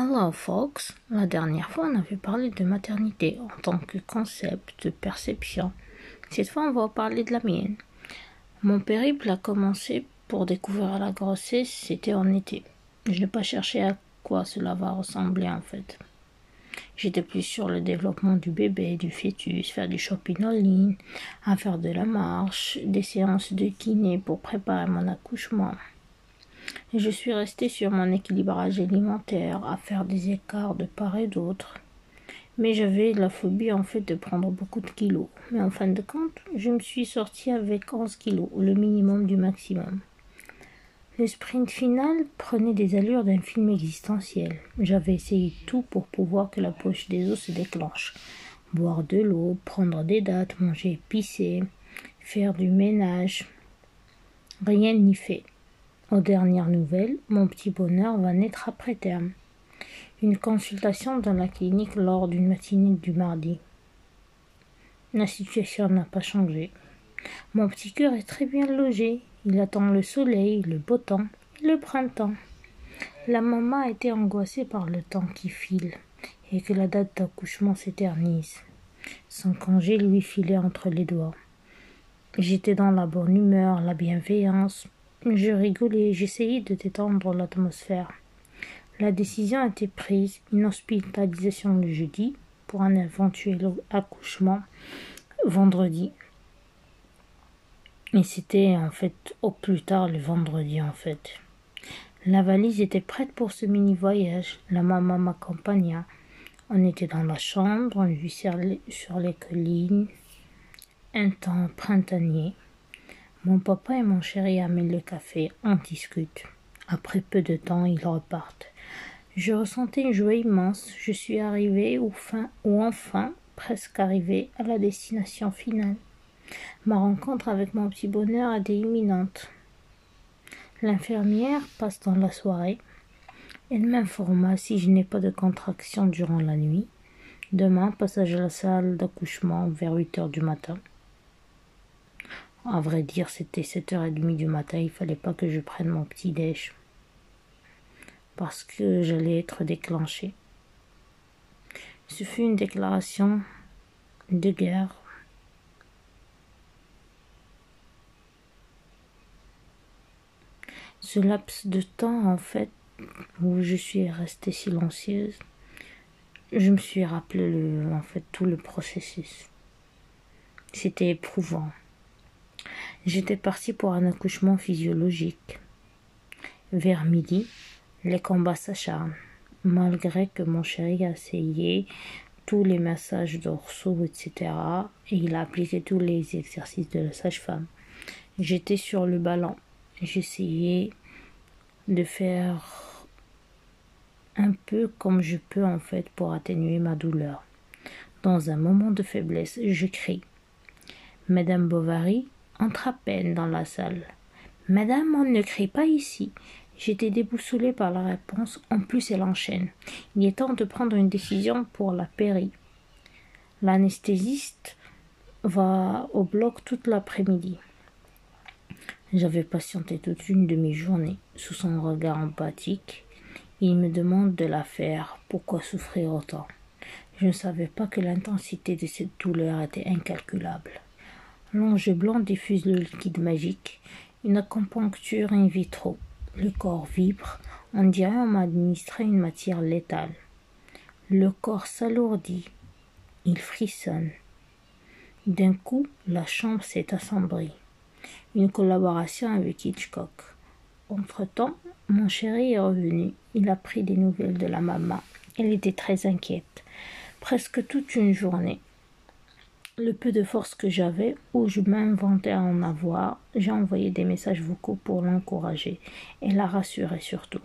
Hello folks, la dernière fois on avait parlé de maternité en tant que concept de perception. Cette fois on va parler de la mienne. Mon périple a commencé pour découvrir la grossesse, c'était en été. Je n'ai pas cherché à quoi cela va ressembler en fait. J'étais plus sur le développement du bébé, du fœtus, faire du shopping en ligne, à faire de la marche, des séances de kiné pour préparer mon accouchement. Je suis restée sur mon équilibrage alimentaire, à faire des écarts de part et d'autre. Mais j'avais la phobie en fait de prendre beaucoup de kilos. Mais en fin de compte, je me suis sortie avec 11 kilos, le minimum du maximum. Le sprint final prenait des allures d'un film existentiel. J'avais essayé tout pour pouvoir que la poche des os se déclenche. Boire de l'eau, prendre des dates, manger épicé, faire du ménage. Rien n'y fait. Aux dernières nouvelles, mon petit bonheur va naître après terme. Une consultation dans la clinique lors d'une matinée du mardi. La situation n'a pas changé. Mon petit cœur est très bien logé. Il attend le soleil, le beau temps le printemps. La maman était angoissée par le temps qui file et que la date d'accouchement s'éternise. Son congé lui filait entre les doigts. J'étais dans la bonne humeur, la bienveillance. Je rigolais, j'essayais de détendre l'atmosphère. La décision été prise, une hospitalisation le jeudi pour un éventuel accouchement vendredi. Et c'était en fait au plus tard le vendredi en fait. La valise était prête pour ce mini voyage. La maman m'accompagna. On était dans la chambre, on vit sur les collines. Un temps printanier. Mon papa et mon chéri amènent le café, on discute. Après peu de temps, ils repartent. Je ressentais une joie immense. Je suis arrivée ou, fin, ou enfin presque arrivée à la destination finale. Ma rencontre avec mon petit bonheur était imminente. L'infirmière passe dans la soirée. Elle m'informa si je n'ai pas de contraction durant la nuit. Demain, passage à la salle d'accouchement vers 8 heures du matin. À vrai dire, c'était 7h30 du matin, il fallait pas que je prenne mon petit déj. Parce que j'allais être déclenchée. Ce fut une déclaration de guerre ce laps de temps, en fait, où je suis restée silencieuse, je me suis rappelé le, en fait, tout le processus. C'était éprouvant. J'étais partie pour un accouchement physiologique. Vers midi, les combats s'acharnent, malgré que mon chéri a essayé tous les massages dorsaux, etc. Et il a appliqué tous les exercices de la sage-femme. J'étais sur le ballon j'essayais de faire un peu comme je peux en fait pour atténuer ma douleur. Dans un moment de faiblesse, je crie. Madame Bovary entre à peine dans la salle. Madame, on ne crie pas ici. J'étais déboussolée par la réponse. En plus, elle enchaîne. Il est temps de prendre une décision pour la péri. L'anesthésiste va au bloc toute l'après-midi. J'avais patienté toute une demi-journée sous son regard empathique. Il me demande de la faire. Pourquoi souffrir autant? Je ne savais pas que l'intensité de cette douleur était incalculable. L'ange blanc diffuse le liquide magique, une acupuncture in vitro. Le corps vibre, on dirait on m'a administré une matière létale. Le corps s'alourdit, il frissonne. D'un coup, la chambre s'est assombrie une collaboration avec Hitchcock. Entre-temps, mon chéri est revenu. Il a pris des nouvelles de la maman. Elle était très inquiète, presque toute une journée. Le peu de force que j'avais, où je m'inventais à en avoir, j'ai envoyé des messages vocaux pour l'encourager et la rassurer surtout.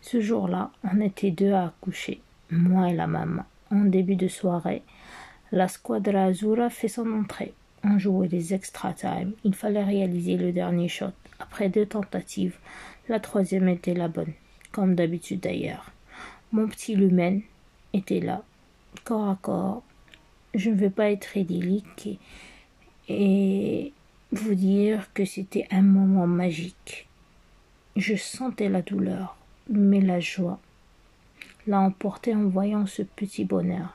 Ce jour-là, on était deux à accoucher, moi et la maman. En début de soirée, la squadra Azura fait son entrée. On jouait des extra time. Il fallait réaliser le dernier shot. Après deux tentatives, la troisième était la bonne, comme d'habitude d'ailleurs. Mon petit lumen était là, corps à corps. Je ne veux pas être idyllique et, vous dire que c'était un moment magique. Je sentais la douleur, mais la joie l'a emporté en voyant ce petit bonheur.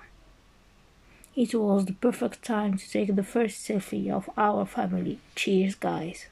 It was the perfect time to take the first selfie of our family. Cheers, guys.